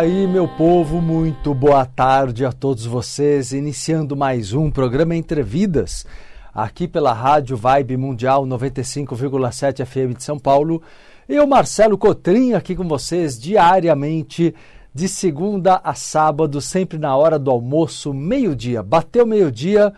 Aí, meu povo, muito boa tarde a todos vocês. Iniciando mais um programa Entre Vidas, aqui pela Rádio Vibe Mundial 95,7 FM de São Paulo. Eu, Marcelo Cotrim, aqui com vocês diariamente, de segunda a sábado, sempre na hora do almoço, meio-dia. Bateu meio-dia,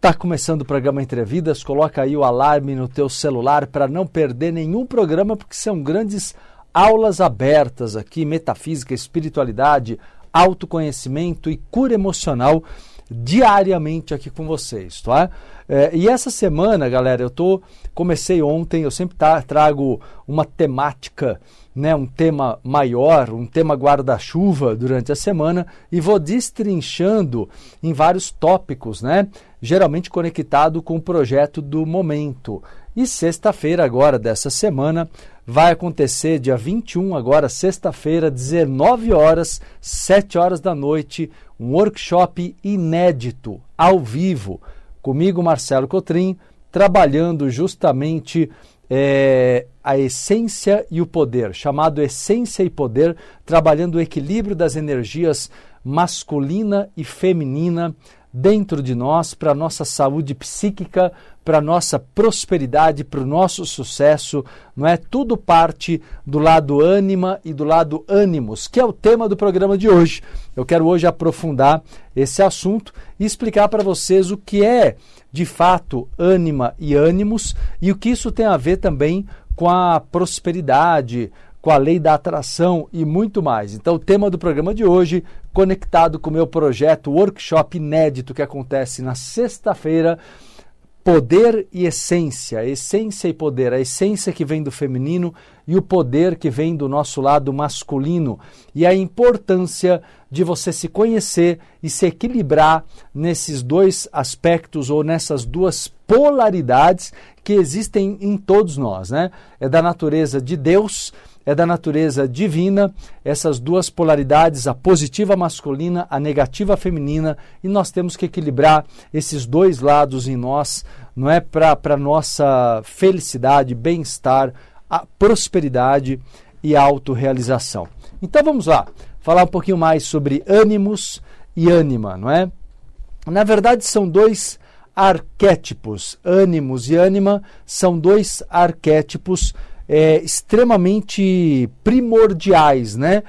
tá começando o programa Entre Vidas. Coloca aí o alarme no teu celular para não perder nenhum programa, porque são grandes aulas abertas aqui, metafísica, espiritualidade, autoconhecimento e cura emocional diariamente aqui com vocês, tá? É, e essa semana, galera, eu tô comecei ontem, eu sempre tá, trago uma temática, né, um tema maior, um tema guarda-chuva durante a semana e vou destrinchando em vários tópicos, né? Geralmente conectado com o projeto do momento. E sexta-feira agora dessa semana vai acontecer dia 21, agora sexta-feira, 19 horas, 7 horas da noite, um workshop inédito, ao vivo, comigo, Marcelo Cotrim, trabalhando justamente é, a essência e o poder, chamado Essência e Poder, trabalhando o equilíbrio das energias masculina e feminina dentro de nós, para a nossa saúde psíquica, para a nossa prosperidade, para o nosso sucesso, não é? Tudo parte do lado ânima e do lado ânimos, que é o tema do programa de hoje. Eu quero hoje aprofundar esse assunto e explicar para vocês o que é, de fato, ânima e ânimos e o que isso tem a ver também com a prosperidade, com a lei da atração e muito mais. Então, o tema do programa de hoje, conectado com o meu projeto workshop inédito que acontece na sexta-feira, poder e essência, essência e poder, a essência que vem do feminino e o poder que vem do nosso lado masculino, e a importância de você se conhecer e se equilibrar nesses dois aspectos ou nessas duas polaridades que existem em todos nós, né? É da natureza de Deus é da natureza divina, essas duas polaridades, a positiva masculina, a negativa feminina, e nós temos que equilibrar esses dois lados em nós, não é para nossa felicidade, bem-estar, a prosperidade e a autorrealização. Então vamos lá, falar um pouquinho mais sobre ânimos e ânima, não é? Na verdade são dois arquétipos, ânimos e ânima são dois arquétipos é, extremamente primordiais, né?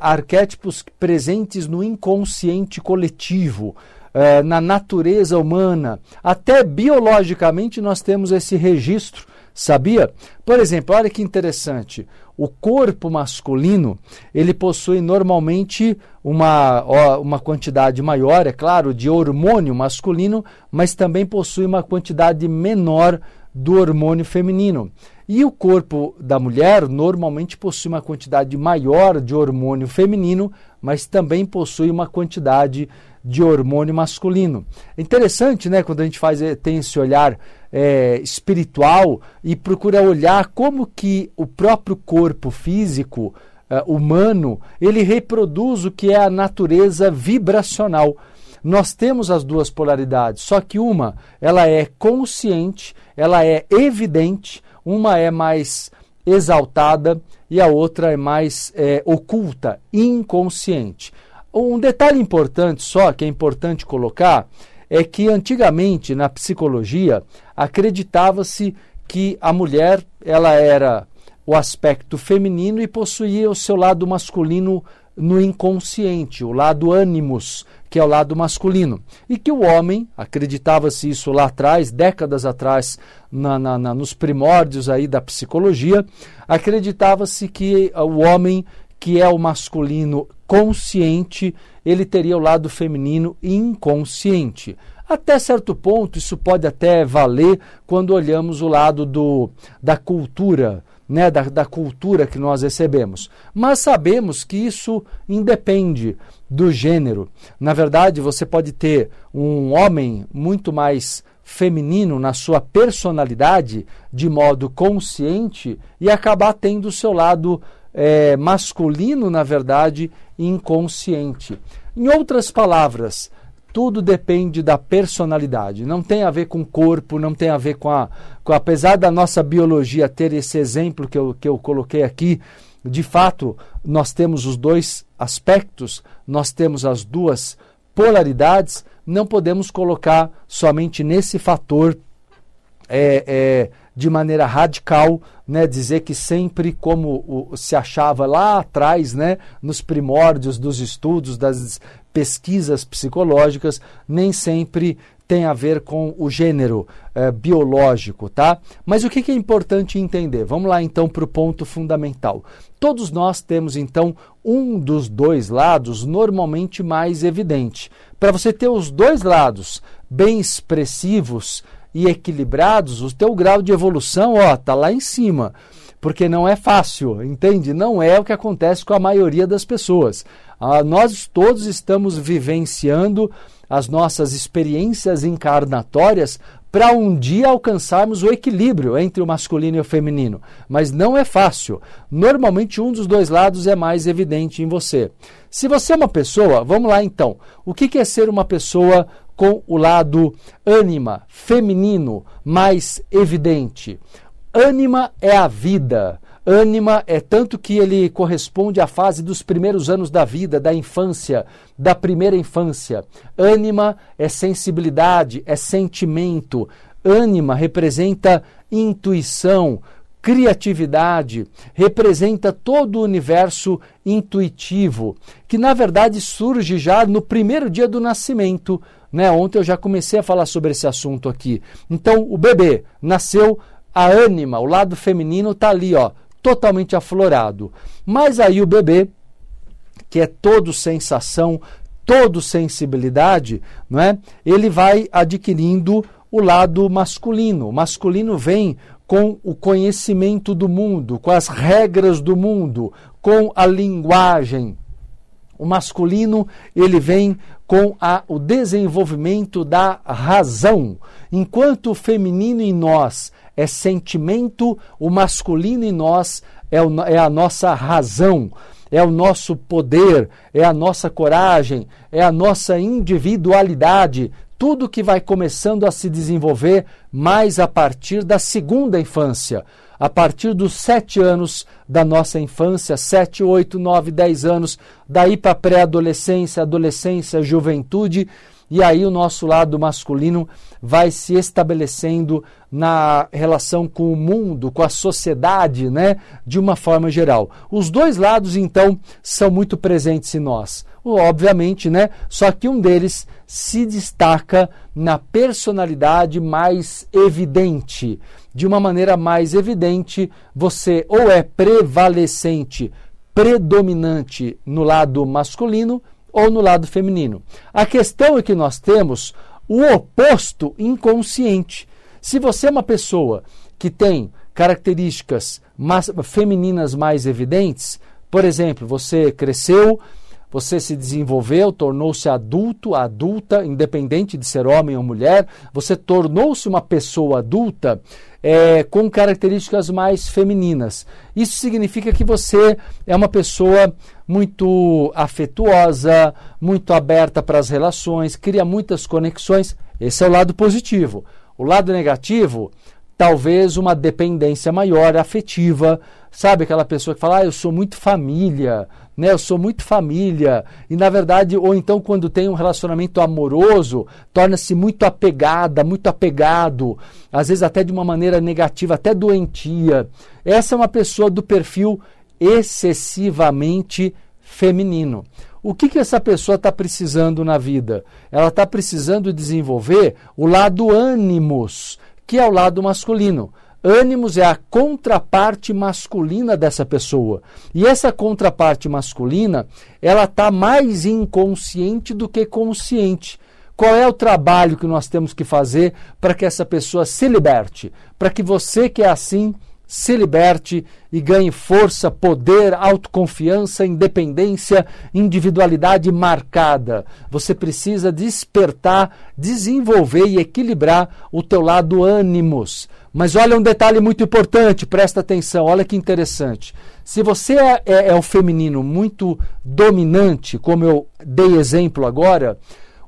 Arquétipos presentes no inconsciente coletivo. eh, na natureza humana, até biologicamente nós temos esse registro, sabia? Por exemplo, olha que interessante. O corpo masculino ele possui normalmente uma, uma quantidade maior, é claro, de hormônio masculino, mas também possui uma quantidade menor do hormônio feminino. E o corpo da mulher normalmente possui uma quantidade maior de hormônio feminino, mas também possui uma quantidade de hormônio masculino. É interessante, né, quando a gente faz eh, tem esse olhar é, espiritual e procura olhar como que o próprio corpo físico é, humano ele reproduz o que é a natureza vibracional. Nós temos as duas polaridades, só que uma ela é consciente, ela é evidente, uma é mais exaltada e a outra é mais é, oculta, inconsciente. Um detalhe importante só, que é importante colocar, é que antigamente na psicologia acreditava-se que a mulher ela era o aspecto feminino e possuía o seu lado masculino no inconsciente, o lado ânimos, que é o lado masculino. E que o homem, acreditava-se isso lá atrás, décadas atrás, na, na, na, nos primórdios aí da psicologia, acreditava-se que o homem, que é o masculino consciente, ele teria o lado feminino inconsciente. Até certo ponto, isso pode até valer quando olhamos o lado do, da cultura, né, da, da cultura que nós recebemos. Mas sabemos que isso independe do gênero. Na verdade, você pode ter um homem muito mais feminino na sua personalidade, de modo consciente, e acabar tendo o seu lado é, masculino, na verdade, inconsciente. Em outras palavras, tudo depende da personalidade. Não tem a ver com o corpo, não tem a ver com a, com Apesar da nossa biologia ter esse exemplo que eu, que eu coloquei aqui, de fato, nós temos os dois aspectos, nós temos as duas polaridades, não podemos colocar somente nesse fator é, é, de maneira radical, né, dizer que sempre como o, se achava lá atrás, né, nos primórdios dos estudos, das pesquisas psicológicas, nem sempre tem a ver com o gênero é, biológico, tá? Mas o que, que é importante entender? Vamos lá então para o ponto fundamental. Todos nós temos então um dos dois lados normalmente mais evidente. Para você ter os dois lados bem expressivos, e equilibrados, o teu grau de evolução, ó, tá lá em cima. Porque não é fácil, entende? Não é o que acontece com a maioria das pessoas. Ah, nós todos estamos vivenciando as nossas experiências encarnatórias para um dia alcançarmos o equilíbrio entre o masculino e o feminino. Mas não é fácil. Normalmente um dos dois lados é mais evidente em você. Se você é uma pessoa, vamos lá então. O que é ser uma pessoa com o lado ânima, feminino, mais evidente. Ânima é a vida. Ânima é tanto que ele corresponde à fase dos primeiros anos da vida, da infância, da primeira infância. Ânima é sensibilidade, é sentimento. Ânima representa intuição, criatividade, representa todo o universo intuitivo, que na verdade surge já no primeiro dia do nascimento. Né? Ontem eu já comecei a falar sobre esse assunto aqui. Então, o bebê nasceu, a ânima, o lado feminino está ali, ó, totalmente aflorado. Mas aí o bebê, que é todo sensação, todo sensibilidade, não é? Ele vai adquirindo o lado masculino. O masculino vem com o conhecimento do mundo, com as regras do mundo, com a linguagem. O masculino, ele vem com a, o desenvolvimento da razão. Enquanto o feminino em nós é sentimento, o masculino em nós é, o, é a nossa razão, é o nosso poder, é a nossa coragem, é a nossa individualidade, tudo que vai começando a se desenvolver mais a partir da segunda infância, a partir dos sete anos da nossa infância, sete, oito, nove, dez anos, daí para pré-adolescência, adolescência, juventude, e aí o nosso lado masculino vai se estabelecendo na relação com o mundo, com a sociedade, né, de uma forma geral. Os dois lados, então, são muito presentes em nós. Obviamente, né? Só que um deles se destaca na personalidade mais evidente. De uma maneira mais evidente, você ou é prevalecente, predominante no lado masculino ou no lado feminino. A questão é que nós temos o oposto inconsciente. Se você é uma pessoa que tem características femininas mais evidentes, por exemplo, você cresceu, você se desenvolveu, tornou-se adulto, adulta, independente de ser homem ou mulher, você tornou-se uma pessoa adulta é, com características mais femininas. Isso significa que você é uma pessoa muito afetuosa, muito aberta para as relações, cria muitas conexões. Esse é o lado positivo. O lado negativo talvez uma dependência maior afetiva, sabe aquela pessoa que fala, ah, eu sou muito família, né? Eu sou muito família e na verdade, ou então quando tem um relacionamento amoroso, torna-se muito apegada, muito apegado, às vezes até de uma maneira negativa, até doentia. Essa é uma pessoa do perfil excessivamente feminino. O que, que essa pessoa está precisando na vida? Ela está precisando desenvolver o lado ânimos, que é o lado masculino. Ânimos é a contraparte masculina dessa pessoa. E essa contraparte masculina, ela está mais inconsciente do que consciente. Qual é o trabalho que nós temos que fazer para que essa pessoa se liberte? Para que você que é assim se liberte e ganhe força, poder, autoconfiança, independência, individualidade marcada. Você precisa despertar, desenvolver e equilibrar o teu lado ânimos. Mas olha um detalhe muito importante, presta atenção, olha que interessante. Se você é, é, é o feminino muito dominante, como eu dei exemplo agora,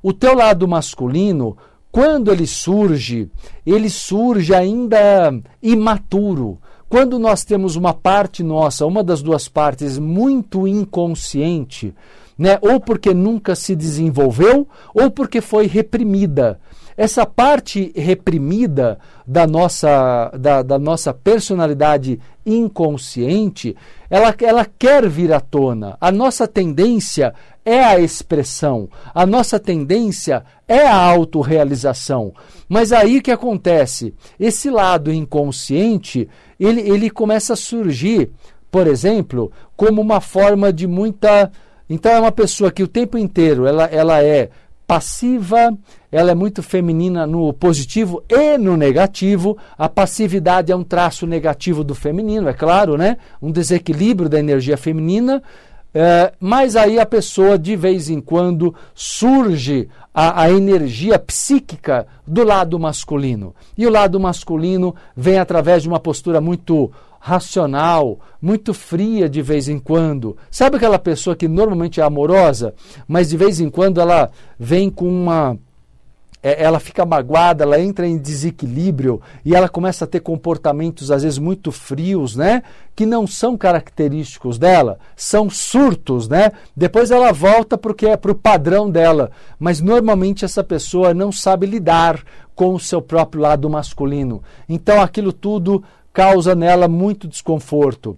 o teu lado masculino, quando ele surge, ele surge ainda imaturo quando nós temos uma parte nossa, uma das duas partes, muito inconsciente, né, ou porque nunca se desenvolveu, ou porque foi reprimida. Essa parte reprimida da nossa, da, da nossa personalidade inconsciente, ela, ela quer vir à tona. A nossa tendência é a expressão, a nossa tendência é a autorrealização. Mas aí que acontece? Esse lado inconsciente, ele, ele começa a surgir, por exemplo, como uma forma de muita. Então é uma pessoa que o tempo inteiro ela, ela é passiva, ela é muito feminina no positivo e no negativo. A passividade é um traço negativo do feminino, é claro, né? Um desequilíbrio da energia feminina. É, mas aí a pessoa, de vez em quando, surge a, a, energia psíquica do lado masculino. E o lado masculino vem através de uma postura muito racional, muito fria de vez em quando. Sabe aquela pessoa que normalmente é amorosa, mas de vez em quando ela vem com uma é, ela fica magoada, ela entra em desequilíbrio e ela começa a ter comportamentos às vezes muito frios, né? Que não são característicos dela, são surtos, né? Depois ela volta porque é para o padrão dela, mas normalmente essa pessoa não sabe lidar com o seu próprio lado masculino. Então aquilo tudo causa nela muito desconforto.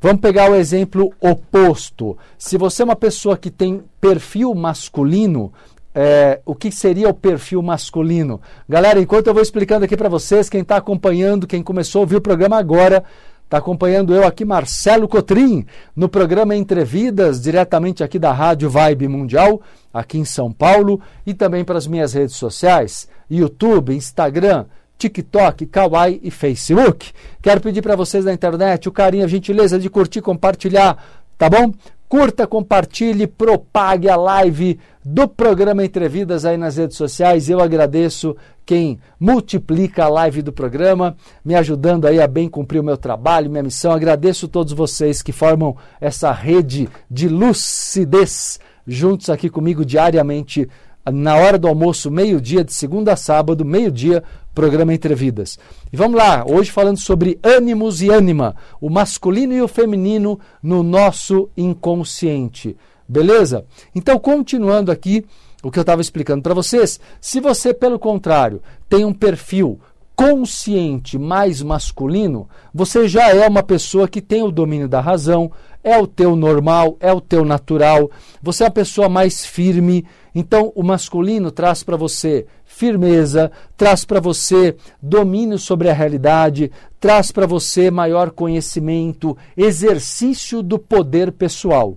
Vamos pegar o exemplo oposto. Se você é uma pessoa que tem perfil masculino, é, o que seria o perfil masculino. Galera, enquanto eu vou explicando aqui para vocês, quem está acompanhando, quem começou a ouvir o programa agora, está acompanhando eu aqui, Marcelo Cotrim, no programa Entrevidas, diretamente aqui da Rádio Vibe Mundial, aqui em São Paulo, e também para as minhas redes sociais, YouTube, Instagram, TikTok, Kawaii e Facebook. Quero pedir para vocês da internet o carinho, a gentileza de curtir, compartilhar, tá bom? Curta, compartilhe, propague a live do programa Entrevidas aí nas redes sociais. Eu agradeço quem multiplica a live do programa, me ajudando aí a bem cumprir o meu trabalho, minha missão. Agradeço todos vocês que formam essa rede de lucidez juntos aqui comigo diariamente na hora do almoço, meio-dia, de segunda a sábado, meio-dia, programa Entrevidas. E vamos lá, hoje falando sobre ânimos e ânima, o masculino e o feminino no nosso inconsciente. Beleza? Então, continuando aqui o que eu estava explicando para vocês, se você, pelo contrário, tem um perfil consciente mais masculino, você já é uma pessoa que tem o domínio da razão, é o teu normal, é o teu natural, você é uma pessoa mais firme. Então, o masculino traz para você firmeza, traz para você domínio sobre a realidade, traz para você maior conhecimento, exercício do poder pessoal.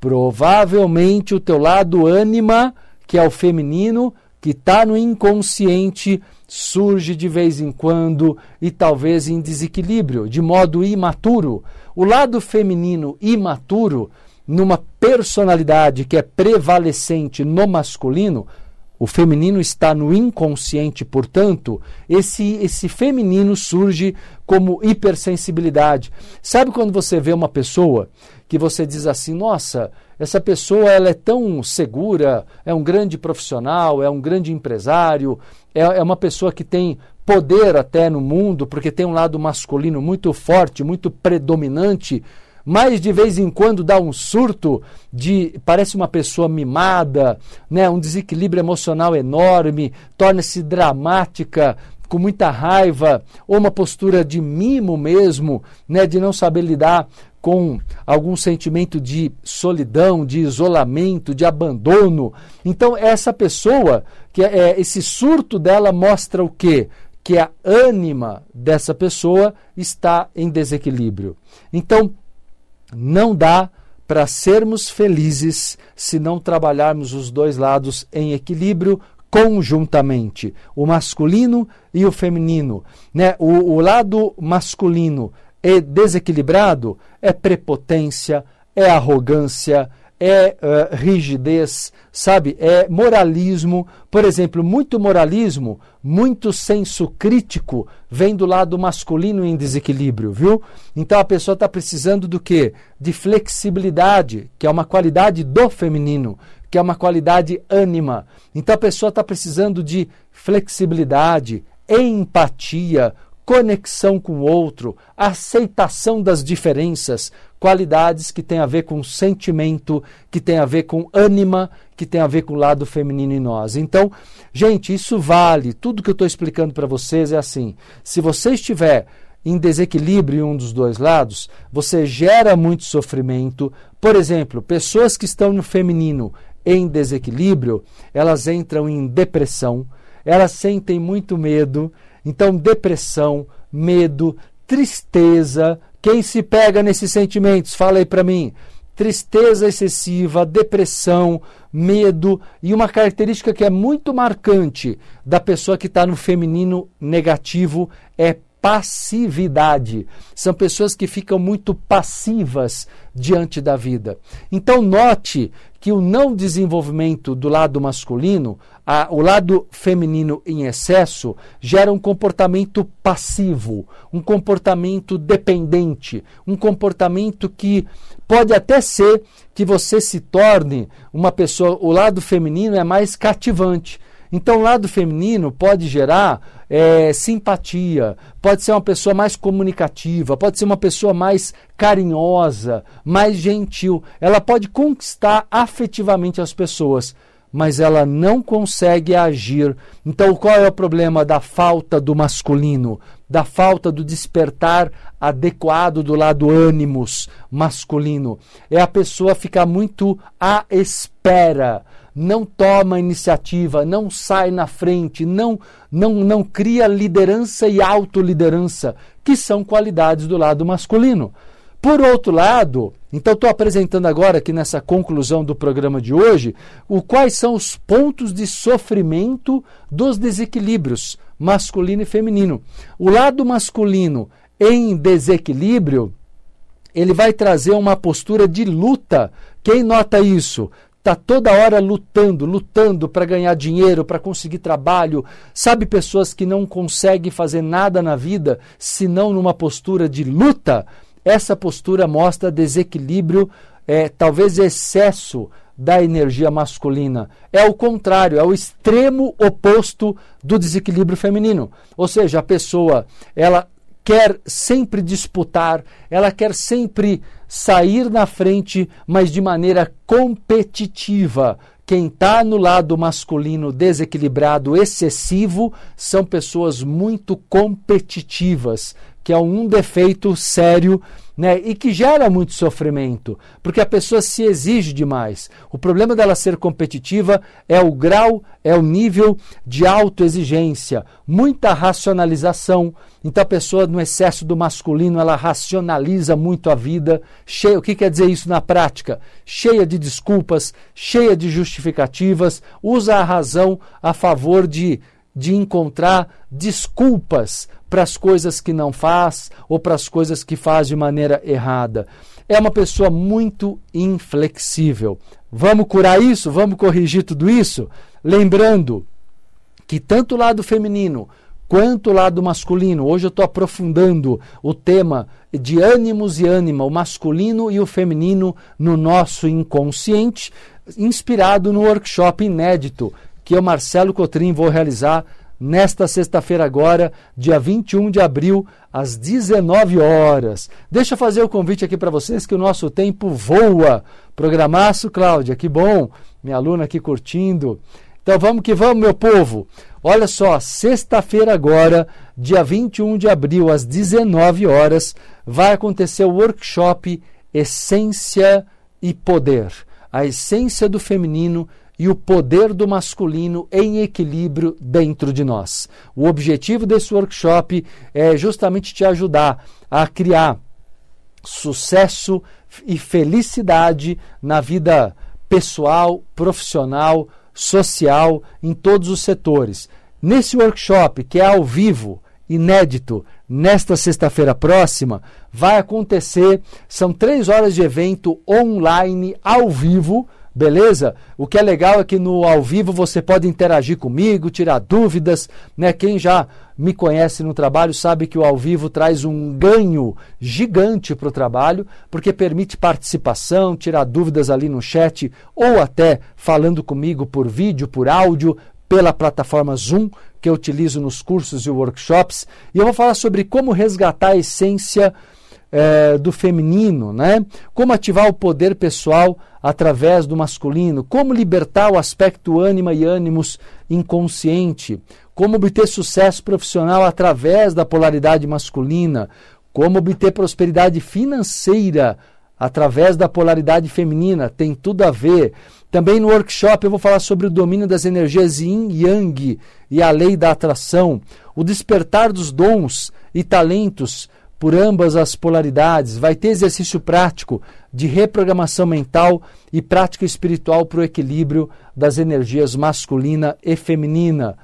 Provavelmente o teu lado ânima, que é o feminino, que está no inconsciente, surge de vez em quando e talvez em desequilíbrio, de modo imaturo. O lado feminino imaturo, numa personalidade que é prevalecente no masculino, o feminino está no inconsciente, portanto, esse, esse feminino surge como hipersensibilidade. Sabe quando você vê uma pessoa que você diz assim: nossa, essa pessoa ela é tão segura, é um grande profissional, é um grande empresário, é, é uma pessoa que tem poder até no mundo, porque tem um lado masculino muito forte, muito predominante, mas de vez em quando dá um surto de parece uma pessoa mimada, né, um desequilíbrio emocional enorme, torna-se dramática, com muita raiva, ou uma postura de mimo mesmo, né, de não saber lidar com algum sentimento de solidão, de isolamento, de abandono. Então, essa pessoa, que é, é esse surto dela mostra o quê? Que a ânima dessa pessoa está em desequilíbrio. Então, não dá para sermos felizes se não trabalharmos os dois lados em equilíbrio conjuntamente, o masculino e o feminino. Né? O, o lado masculino é desequilibrado, é prepotência, é arrogância, é uh, rigidez, sabe? É moralismo. Por exemplo, muito moralismo, muito senso crítico vem do lado masculino em desequilíbrio, viu? Então a pessoa está precisando do quê? De flexibilidade, que é uma qualidade do feminino, que é uma qualidade ânima. Então a pessoa está precisando de flexibilidade, empatia, conexão com o outro, aceitação das diferenças, qualidades que têm a ver com sentimento, que têm a ver com ânima, que tem a ver com o lado feminino em nós. Então, gente, isso vale. Tudo que eu estou explicando para vocês é assim. Se você estiver em desequilíbrio em um dos dois lados, você gera muito sofrimento. Por exemplo, pessoas que estão no feminino em desequilíbrio, elas entram em depressão, elas sentem muito medo, então, depressão, medo, tristeza. Quem se pega nesses sentimentos? Fala aí para mim. Tristeza excessiva, depressão, medo e uma característica que é muito marcante da pessoa que está no feminino negativo é passividade. São pessoas que ficam muito passivas diante da vida. Então, note que o não desenvolvimento do lado masculino, a, o lado feminino em excesso, gera um comportamento passivo, um comportamento dependente, um comportamento que pode até ser que você se torne uma pessoa. O lado feminino é mais cativante. Então, o lado feminino pode gerar é, simpatia, pode ser uma pessoa mais comunicativa, pode ser uma pessoa mais carinhosa, mais gentil. Ela pode conquistar afetivamente as pessoas, mas ela não consegue agir. Então, qual é o problema da falta do masculino? Da falta do despertar adequado do lado ânimos masculino. É a pessoa ficar muito à espera não toma iniciativa, não sai na frente, não, não, não cria liderança e autoliderança, que são qualidades do lado masculino. Por outro lado, então estou apresentando agora aqui nessa conclusão do programa de hoje, o quais são os pontos de sofrimento dos desequilíbrios masculino e feminino. O lado masculino em desequilíbrio, ele vai trazer uma postura de luta. Quem nota isso? Está toda hora lutando, lutando para ganhar dinheiro, para conseguir trabalho. Sabe pessoas que não conseguem fazer nada na vida senão numa postura de luta? Essa postura mostra desequilíbrio, é, talvez excesso da energia masculina. É o contrário, é o extremo oposto do desequilíbrio feminino. Ou seja, a pessoa, ela quer sempre disputar, ela quer sempre sair na frente, mas de maneira competitiva, quem está no lado masculino desequilibrado, excessivo, são pessoas muito competitivas, que é um defeito sério né, e que gera muito sofrimento, porque a pessoa se exige demais. O problema dela ser competitiva é o grau, é o nível de autoexigência, muita racionalização. Então a pessoa no excesso do masculino, ela racionaliza muito a vida, cheia, o que quer dizer isso na prática? Cheia de desculpas, cheia de justificativas, usa a razão a favor de de encontrar desculpas para as coisas que não faz ou para as coisas que faz de maneira errada. É uma pessoa muito inflexível. Vamos curar isso? Vamos corrigir tudo isso? Lembrando que tanto o lado feminino quanto o lado masculino, hoje eu estou aprofundando o tema de ânimos e ânima, o masculino e o feminino no nosso inconsciente, inspirado no workshop inédito que eu, Marcelo Cotrim, vou realizar nesta sexta-feira agora, dia 21 de abril, às 19 horas. Deixa eu fazer o convite aqui para vocês que o nosso tempo voa. Programaço, Cláudia, que bom. Minha aluna aqui curtindo. Então vamos que vamos, meu povo. Olha só, sexta-feira agora, dia 21 de abril, às 19 horas, vai acontecer o workshop Essência e Poder. A essência do feminino e o poder do masculino em equilíbrio dentro de nós. O objetivo desse workshop é justamente te ajudar a criar sucesso e felicidade na vida pessoal, profissional, social, em todos os setores. Nesse workshop, que é ao vivo, inédito, nesta sexta-feira próxima, vai acontecer. São três horas de evento online, ao vivo beleza? O que é legal é que no ao vivo você pode interagir comigo, tirar dúvidas, né? Quem já me conhece no trabalho sabe que o ao vivo traz um ganho gigante para o trabalho, porque permite participação, tirar dúvidas ali no chat ou até falando comigo por vídeo, por áudio, pela plataforma Zoom que eu utilizo nos cursos e workshops. E eu vou falar sobre como resgatar a essência é, do feminino, né? Como ativar o poder pessoal através do masculino, como libertar o aspecto ânima e ânimos inconsciente, como obter sucesso profissional através da polaridade masculina, como obter prosperidade financeira através da polaridade feminina, tem tudo a ver. Também no workshop eu vou falar sobre o domínio das energias yin e yang e a lei da atração, o despertar dos dons e talentos por ambas as polaridades. Vai ter exercício prático de reprogramação mental e prática espiritual para o equilíbrio das energias masculina e feminina.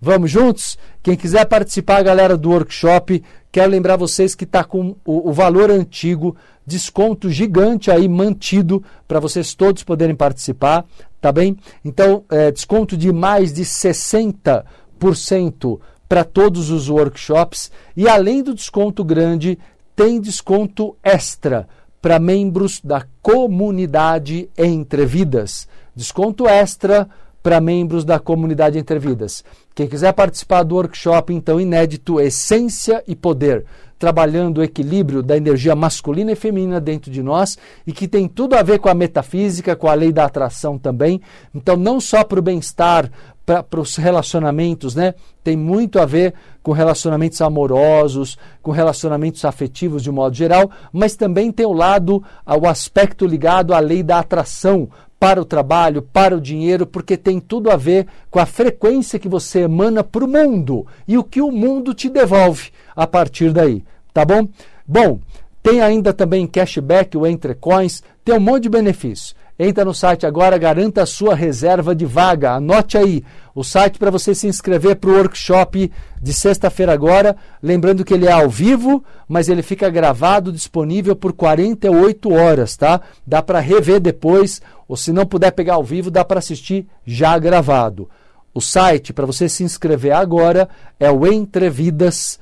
Vamos juntos? Quem quiser participar, galera do workshop, quero lembrar vocês que está com o, o, valor antigo, desconto gigante aí mantido para vocês todos poderem participar, tá bem? Então, é, desconto de mais de 60% para todos os workshops e além do desconto grande, tem desconto extra para membros da comunidade Entre Vidas. Desconto extra para membros da comunidade Entre Vidas. Quem quiser participar do workshop, então, inédito Essência e Poder, trabalhando o equilíbrio da energia masculina e feminina dentro de nós e que tem tudo a ver com a metafísica, com a lei da atração também. Então, não só para o bem-estar, para os relacionamentos, né? Tem muito a ver com relacionamentos amorosos, com relacionamentos afetivos de um modo geral, mas também tem o lado, o aspecto ligado à lei da atração para o trabalho, para o dinheiro, porque tem tudo a ver com a frequência que você emana para o mundo e o que o mundo te devolve a partir daí, tá bom? Bom, tem ainda também cashback, o Entre Coins, tem um monte de benefícios. Entra no site agora, garanta a sua reserva de vaga. Anote aí o site para você se inscrever para o workshop de sexta-feira agora. Lembrando que ele é ao vivo, mas ele fica gravado, disponível por 48 horas, tá? Dá para rever depois, ou se não puder pegar ao vivo, dá para assistir já gravado. O site para você se inscrever agora é o entrevidas.com.br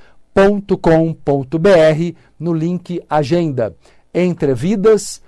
no link Agenda. Entrevidas.com.br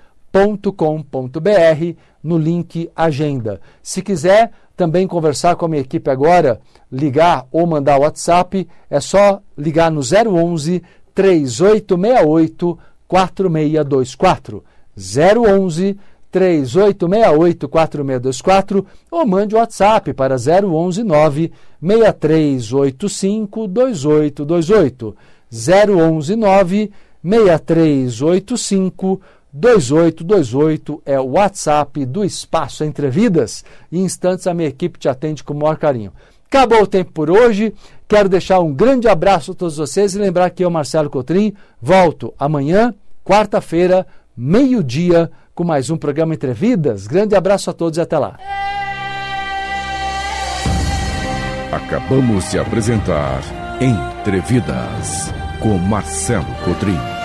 com.br no link Agenda. Se quiser também conversar com a minha equipe agora, ligar ou mandar WhatsApp, é só ligar no 011 3868 4624. 011 3868-4624 ou mande o WhatsApp para 011 9 6385 2828. 011 9 6385 2828 é o WhatsApp do Espaço Entre Vidas. Em instantes a minha equipe te atende com o maior carinho. Acabou o tempo por hoje. Quero deixar um grande abraço a todos vocês e lembrar que eu, Marcelo Cotrim, volto amanhã, quarta-feira, meio-dia, com mais um programa Entre Vidas. Grande abraço a todos e até lá. Acabamos de apresentar Entrevidas com Marcelo Cotrim.